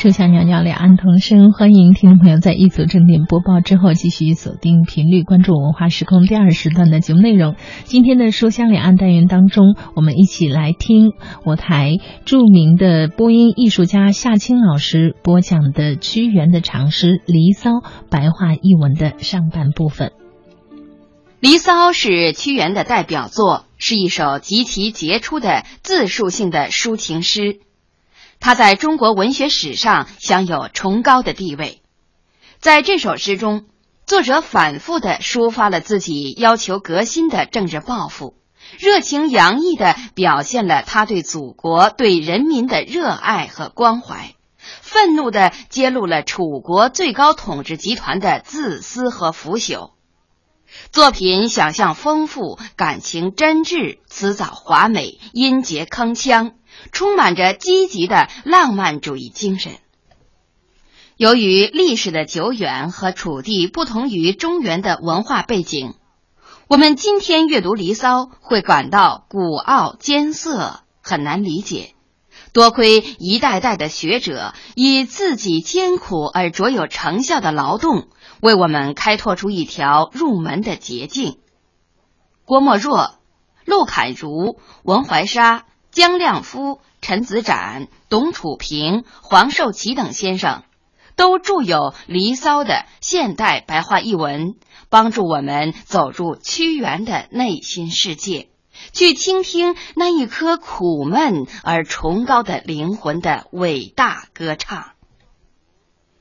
书香袅袅两岸同声，欢迎听众朋友在一组正点播报之后继续锁定频率，关注文化时空第二时段的节目内容。今天的书香两岸单元当中，我们一起来听我台著名的播音艺术家夏青老师播讲的屈原的长诗《离骚》白话译文的上半部分。《离骚》是屈原的代表作，是一首极其杰出的自述性的抒情诗。他在中国文学史上享有崇高的地位。在这首诗中，作者反复的抒发了自己要求革新的政治抱负，热情洋溢的表现了他对祖国、对人民的热爱和关怀，愤怒的揭露了楚国最高统治集团的自私和腐朽。作品想象丰富，感情真挚，辞藻华美，音节铿锵。充满着积极的浪漫主义精神。由于历史的久远和楚地不同于中原的文化背景，我们今天阅读《离骚》会感到古奥艰涩，很难理解。多亏一代代的学者以自己艰苦而卓有成效的劳动，为我们开拓出一条入门的捷径。郭沫若、陆侃如、文怀沙。姜亮夫、陈子展、董楚平、黄寿祺等先生，都著有《离骚》的现代白话译文，帮助我们走入屈原的内心世界，去倾听那一颗苦闷而崇高的灵魂的伟大歌唱。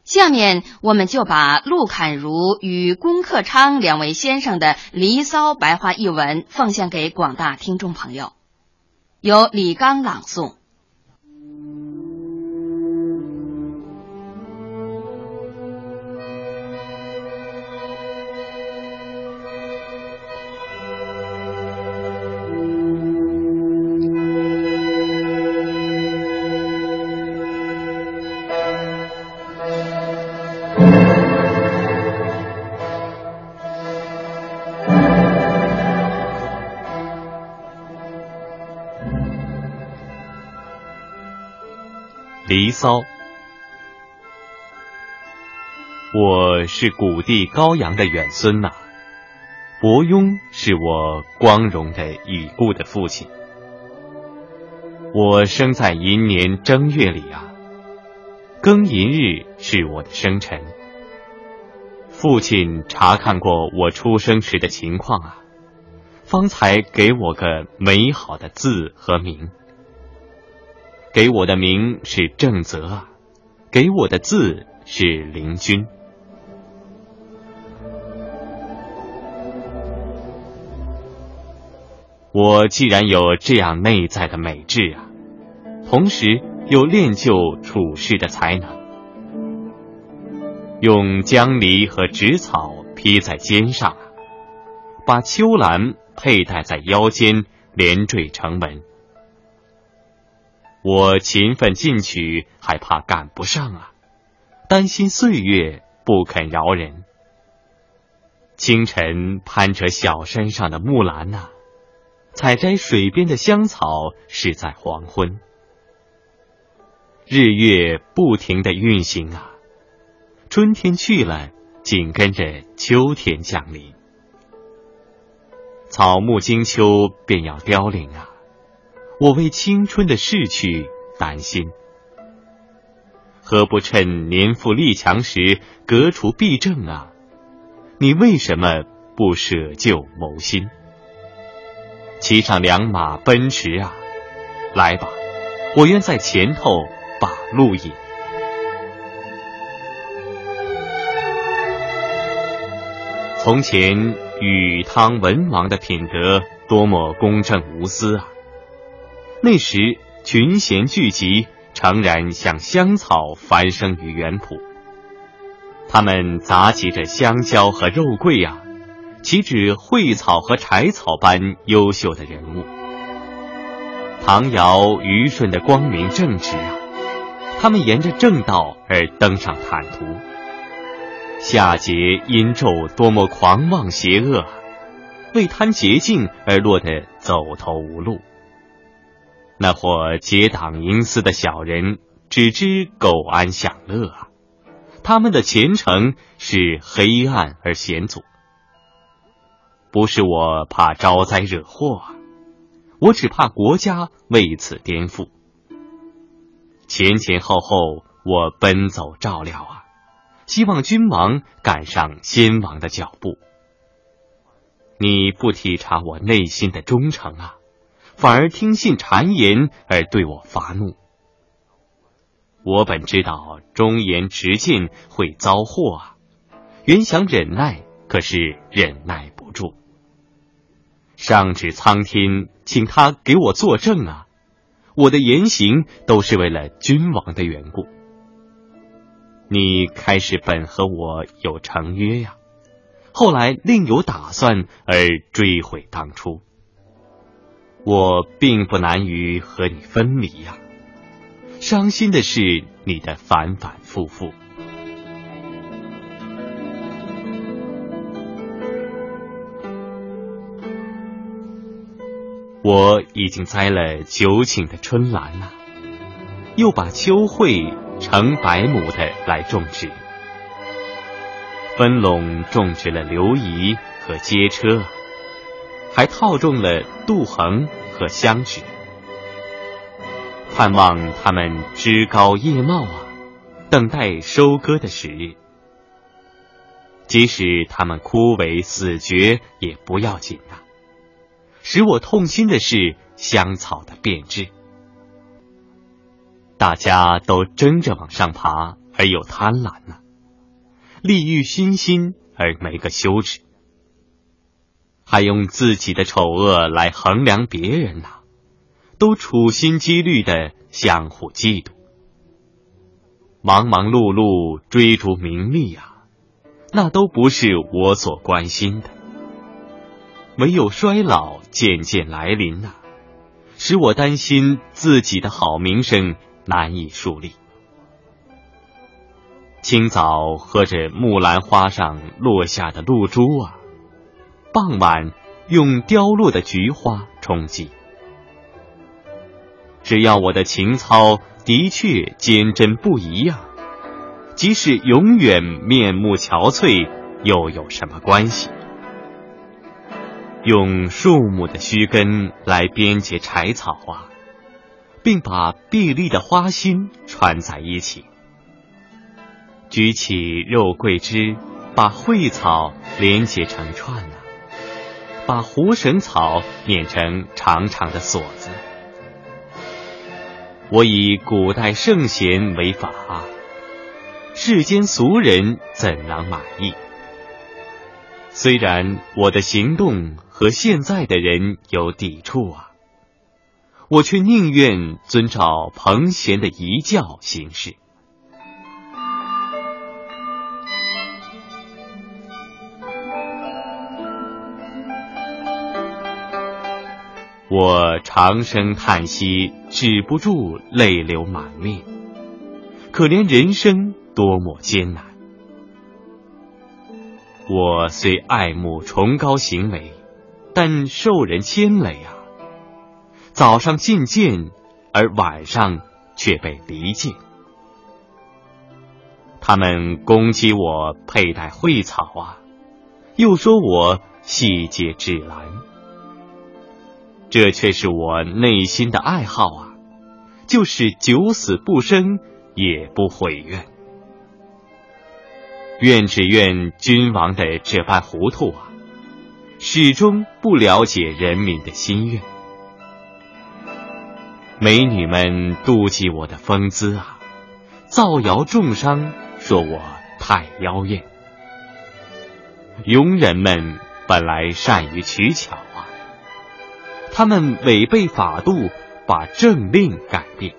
下面，我们就把陆侃如与龚克昌两位先生的《离骚》白话译文奉献给广大听众朋友。由李刚朗诵。《骚》，我是古帝高阳的远孙呐。伯庸是我光荣的已故的父亲。我生在寅年正月里啊，庚寅日是我的生辰。父亲查看过我出生时的情况啊，方才给我个美好的字和名。给我的名是正则啊，给我的字是灵君。我既然有这样内在的美质啊，同时又练就处事的才能，用姜梨和纸草披在肩上，把秋兰佩戴在腰间，连缀成文。我勤奋进取，还怕赶不上啊！担心岁月不肯饶人。清晨攀着小山上的木兰呐，采摘水边的香草是在黄昏。日月不停的运行啊，春天去了，紧跟着秋天降临，草木经秋便要凋零啊。我为青春的逝去担心，何不趁年富力强时革除弊政啊？你为什么不舍旧谋新，骑上良马奔驰啊？来吧，我愿在前头把路引。从前禹汤文王的品德多么公正无私啊！那时群贤聚集，诚然像香草繁生于园圃。他们杂集着香蕉和肉桂呀，岂止蕙草和柴草般优秀的人物？唐尧虞舜的光明正直啊，他们沿着正道而登上坦途。夏桀殷纣多么狂妄邪恶，为贪捷径而落得走投无路。那伙结党营私的小人，只知苟安享乐啊！他们的前程是黑暗而险阻。不是我怕招灾惹祸啊，我只怕国家为此颠覆。前前后后我奔走照料啊，希望君王赶上先王的脚步。你不体察我内心的忠诚啊，反而听信谗言而对我发怒。我本知道忠言直谏会遭祸啊，原想忍耐，可是忍耐不住。上至苍天，请他给我作证啊！我的言行都是为了君王的缘故。你开始本和我有成约呀。后来另有打算而追悔当初，我并不难于和你分离呀。伤心的是你的反反复复。我已经栽了九顷的春兰呐，又把秋蕙成百亩的来种植。分垄种植了刘仪和街车，还套中了杜衡和香榉，盼望他们枝高叶茂啊，等待收割的时日。即使他们枯萎死绝也不要紧呐。使我痛心的是香草的变质，大家都争着往上爬，而又贪婪呢。利欲熏心而没个羞耻，还用自己的丑恶来衡量别人呐，都处心积虑的相互嫉妒，忙忙碌碌追逐名利呀，那都不是我所关心的。唯有衰老渐渐来临呐，使我担心自己的好名声难以树立。清早喝着木兰花上落下的露珠啊，傍晚用凋落的菊花冲击。只要我的情操的确坚贞不移呀，即使永远面目憔悴，又有什么关系？用树木的须根来编结柴草啊，并把碧绿的花心串在一起。举起肉桂枝，把蕙草连结成串，把狐绳草捻成长长的锁子。我以古代圣贤为法，世间俗人怎能满意？虽然我的行动和现在的人有抵触啊，我却宁愿遵照彭贤的遗教行事。我长声叹息，止不住泪流满面。可怜人生多么艰难！我虽爱慕崇高行为，但受人牵累啊。早上觐见，而晚上却被离间。他们攻击我佩戴蕙草啊，又说我细节芷兰。这却是我内心的爱好啊，就是九死不生也不悔怨。怨只怨君王的这般糊涂啊，始终不了解人民的心愿。美女们妒忌我的风姿啊，造谣重伤，说我太妖艳。庸人们本来善于取巧。他们违背法度，把政令改变，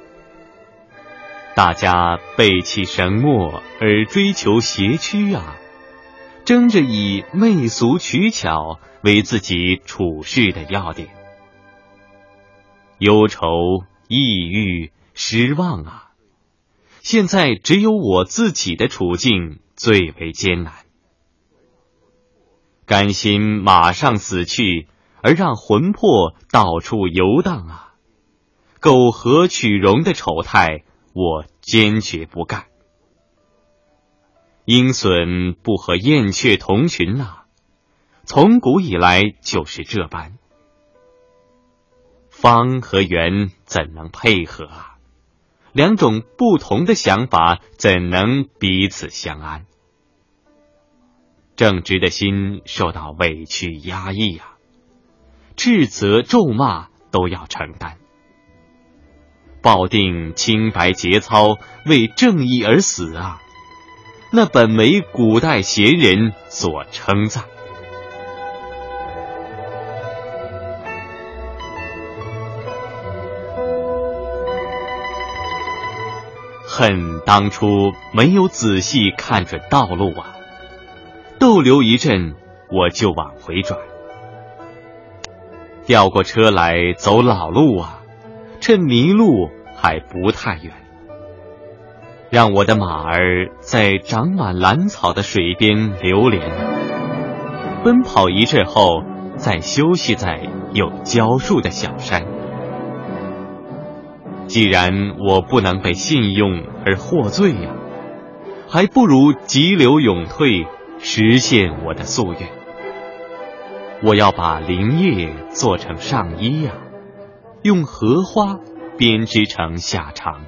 大家背弃神墨而追求邪曲啊，争着以媚俗取巧为自己处事的要点，忧愁、抑郁、失望啊！现在只有我自己的处境最为艰难，甘心马上死去。而让魂魄到处游荡啊！苟合取容的丑态，我坚决不干。鹰隼不和燕雀同群呐，从古以来就是这般。方和圆怎能配合啊？两种不同的想法怎能彼此相安？正直的心受到委屈压抑呀，斥责咒骂都要承担。抱定清白节操，为正义而死啊！那本为古代贤人所称赞。恨当初没有仔细看准道路啊！逗留一阵，我就往回转。调过车来走老路啊，趁迷路还不太远，让我的马儿在长满兰草的水边流连，奔跑一阵后，再休息在有蕉树的小山。既然我不能被信用而获罪呀，还不如急流勇退，实现我的夙愿。我要把林叶做成上衣呀，用荷花编织成下裳。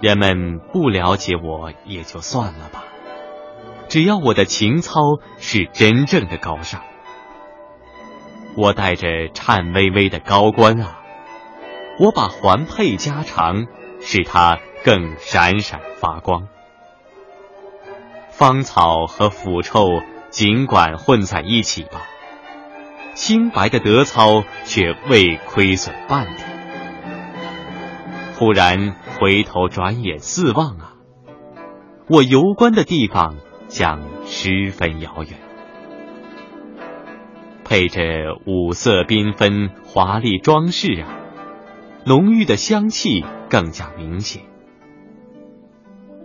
人们不了解我也就算了吧，只要我的情操是真正的高尚，我带着颤巍巍的高官啊。我把环佩加长，使它更闪闪发光。芳草和腐臭尽管混在一起吧，清白的德操却未亏损半点。忽然回头转眼四望啊，我游观的地方将十分遥远。配着五色缤纷华丽装饰啊。浓郁的香气更加明显。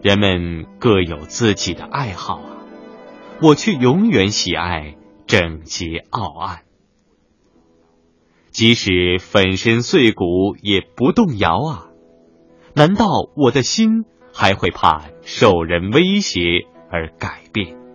人们各有自己的爱好啊，我却永远喜爱整洁傲岸。即使粉身碎骨也不动摇啊！难道我的心还会怕受人威胁而改变？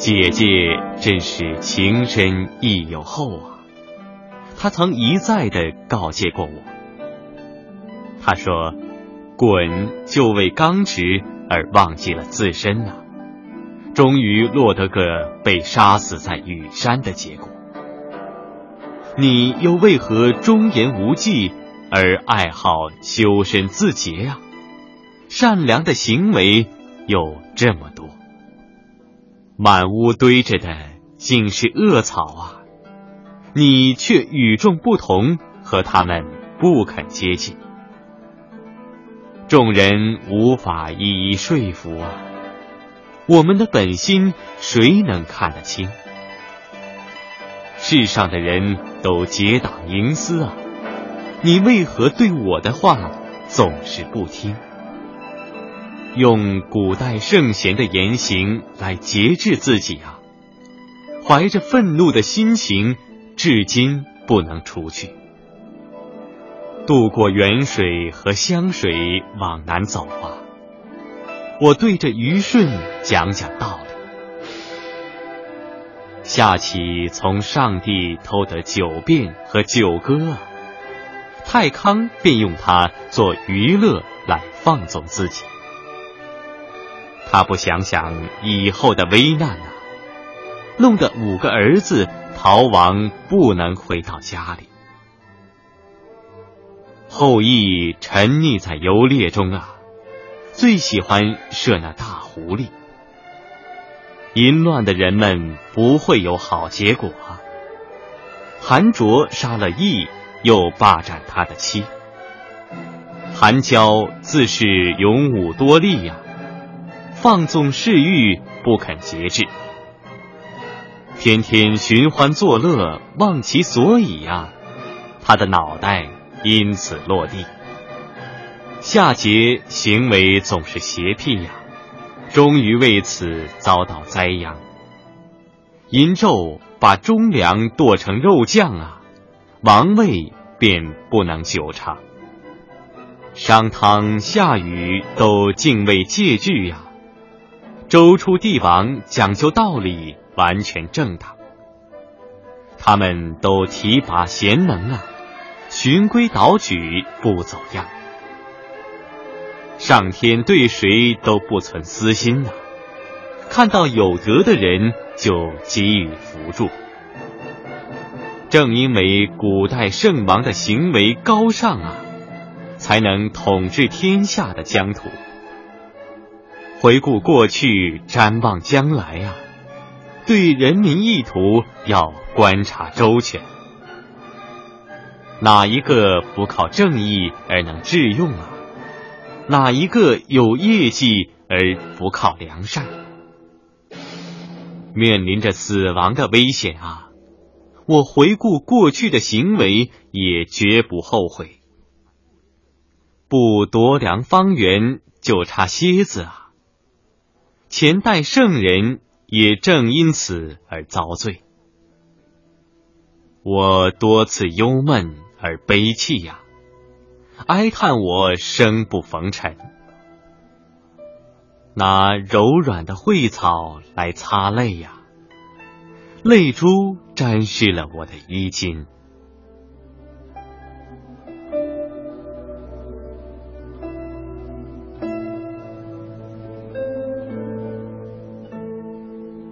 姐姐真是情深义有厚啊！她曾一再的告诫过我。她说：“鲧就为刚直而忘记了自身呐，终于落得个被杀死在羽山的结果。你又为何忠言无忌而爱好修身自洁呀？善良的行为有这么多。”满屋堆着的竟是恶草啊！你却与众不同，和他们不肯接近，众人无法一一说服啊！我们的本心谁能看得清？世上的人都结党营私啊！你为何对我的话总是不听？用古代圣贤的言行来节制自己啊！怀着愤怒的心情，至今不能除去。渡过远水和湘水往南走啊！我对着虞舜讲讲道理。下棋从上帝偷得九变和九歌啊，太康便用它做娱乐来放纵自己。他不想想以后的危难啊，弄得五个儿子逃亡，不能回到家里。后羿沉溺在游猎中啊，最喜欢射那大狐狸。淫乱的人们不会有好结果。韩卓杀了羿，又霸占他的妻。韩娇自是勇武多力呀，放纵嗜欲，不肯节制，天天寻欢作乐，忘其所以呀，他的脑袋因此落地。夏桀行为总是邪僻呀。终于为此遭到灾殃。殷纣把忠良剁成肉酱啊，王位便不能久长。商汤、夏禹都敬畏戒惧呀，周初帝王讲究道理，完全正当。他们都提拔贤能啊，循规蹈矩，不走样。上天对谁都不存私心呐，看到有德的人就给予扶助。正因为古代圣王的行为高尚啊，才能统治天下的疆土。回顾过去，瞻望将来啊，对人民意图要观察周全。哪一个不靠正义而能致用啊？哪一个有业绩而不靠良善？面临着死亡的危险啊！我回顾过去的行为，也绝不后悔。不夺粮方圆，就差蝎子啊！前代圣人也正因此而遭罪。我多次忧闷而悲泣呀。哀叹我生不逢辰，拿柔软的蕙草来擦泪呀，泪珠沾湿了我的衣襟。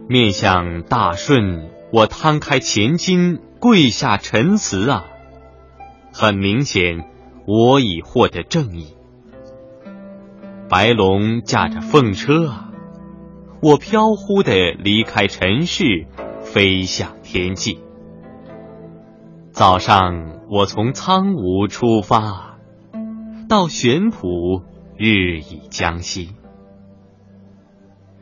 面向大顺，我摊开前襟，跪下陈词啊，很明显。我已获得正义，白龙驾着凤车啊，我飘忽的离开尘世，飞向天际。早上我从苍梧出发，到玄圃日已将西，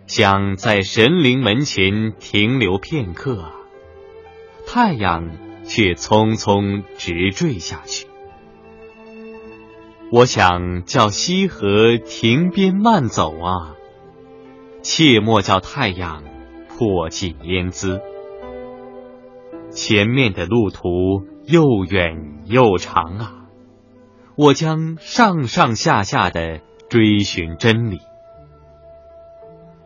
想在神灵门前停留片刻，太阳却匆匆直坠下去。我想叫西河停边慢走啊，切莫叫太阳破尽烟姿。前面的路途又远又长啊，我将上上下下的追寻真理，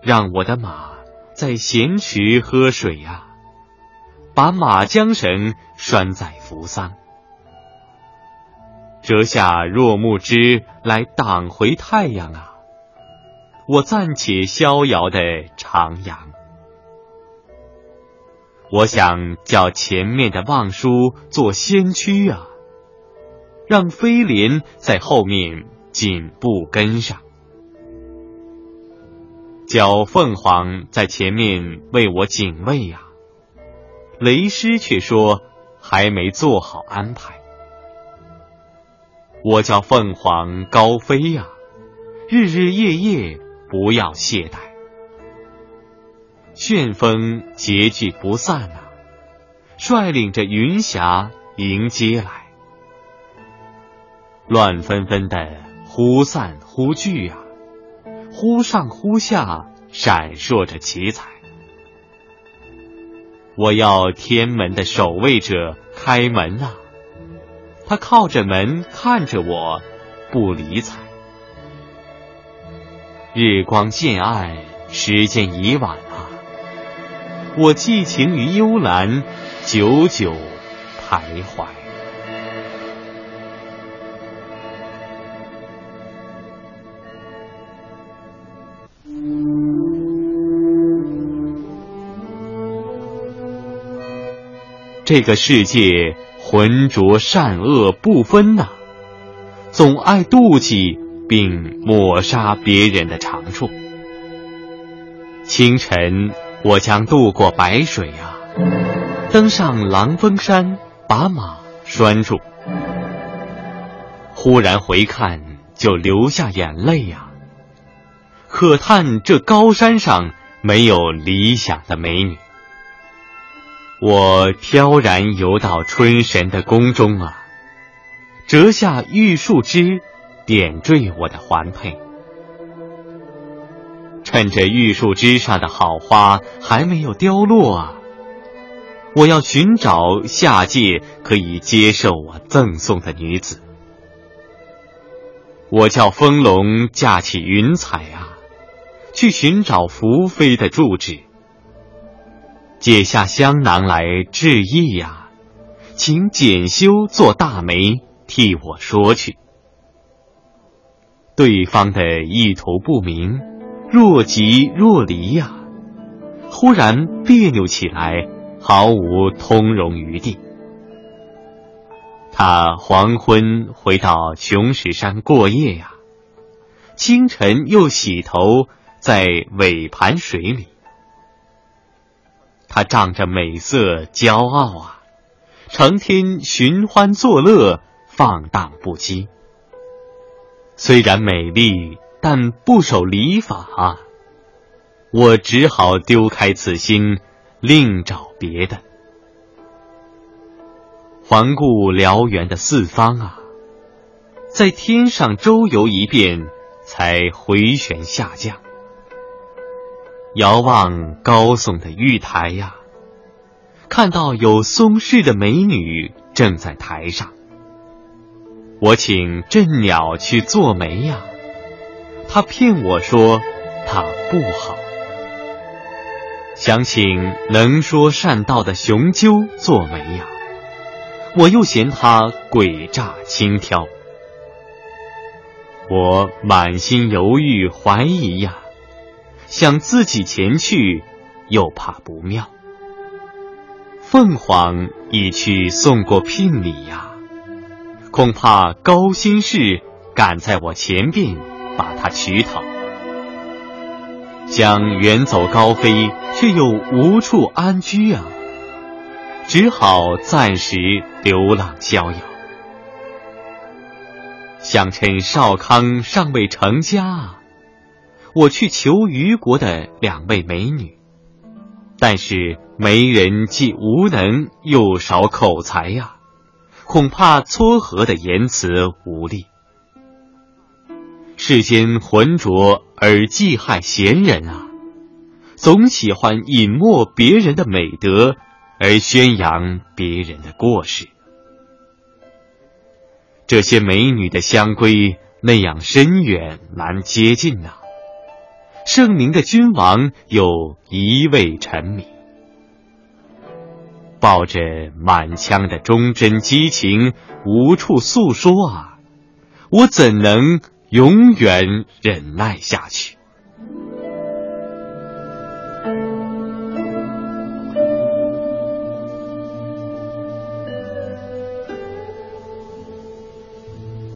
让我的马在闲池喝水啊，把马缰绳拴在扶桑。折下若木枝来挡回太阳啊！我暂且逍遥的徜徉。我想叫前面的望舒做先驱啊，让飞廉在后面紧步跟上，叫凤凰在前面为我警卫呀。雷师却说还没做好安排。我叫凤凰高飞呀，日日夜夜不要懈怠。旋风结聚不散啊，率领着云霞迎接来。乱纷纷的忽散忽聚啊，忽上忽下闪烁着奇彩。我要天门的守卫者开门啊！他靠着门看着我，不理睬。日光渐暗，时间已晚啊！我寄情于幽兰，久久徘徊。这个世界浑浊善恶不分呐，总爱妒忌并抹杀别人的长处。清晨，我将渡过白水啊，登上狼峰山，把马拴住。忽然回看，就流下眼泪呀，可叹这高山上没有理想的美女。我飘然游到春神的宫中啊，折下玉树枝，点缀我的环佩。趁着玉树枝上的好花还没有凋落啊，我要寻找下界可以接受我赠送的女子。我叫风龙架起云彩啊，去寻找福妃的住址。解下香囊来致意呀，请简修做大媒替我说去。对方的意图不明，若即若离呀，忽然别扭起来，毫无通融余地。他黄昏回到琼石山过夜呀，清晨又洗头在尾盘水里。他仗着美色骄傲啊，成天寻欢作乐，放荡不羁。虽然美丽，但不守礼法啊，我只好丢开此心，另找别的。环顾辽远的四方啊，在天上周游一遍，才回旋下降。遥望高耸的玉台呀，看到有松氏的美女正在台上。我请镇鸟去做媒呀，他骗我说他不好。想请能说善道的雄鸠做媒呀，我又嫌他诡诈轻佻。我满心犹豫怀疑呀。想自己前去，又怕不妙。凤凰已去送过聘礼呀，恐怕高辛氏赶在我前边，把他取讨。想远走高飞，却又无处安居啊，只好暂时流浪逍遥。想趁少康尚未成家。我去求虞国的两位美女，但是媒人既无能又少口才呀，恐怕撮合的言辞无力。世间浑浊而忌害贤人啊，总喜欢隐没别人的美德，而宣扬别人的过失。这些美女的香闺那样深远难接近呐。圣明的君王有一位臣民，抱着满腔的忠贞激情，无处诉说啊！我怎能永远忍耐下去？